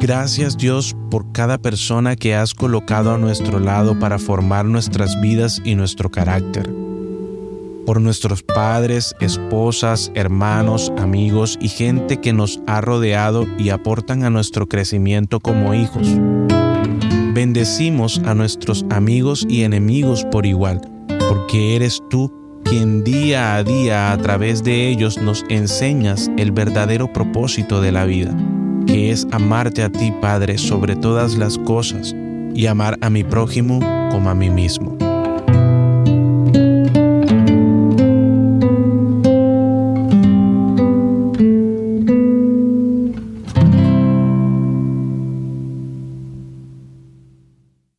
Gracias Dios por cada persona que has colocado a nuestro lado para formar nuestras vidas y nuestro carácter. Por nuestros padres, esposas, hermanos, amigos y gente que nos ha rodeado y aportan a nuestro crecimiento como hijos. Bendecimos a nuestros amigos y enemigos por igual, porque eres tú quien día a día a través de ellos nos enseñas el verdadero propósito de la vida, que es amarte a ti, Padre, sobre todas las cosas y amar a mi prójimo como a mí mismo.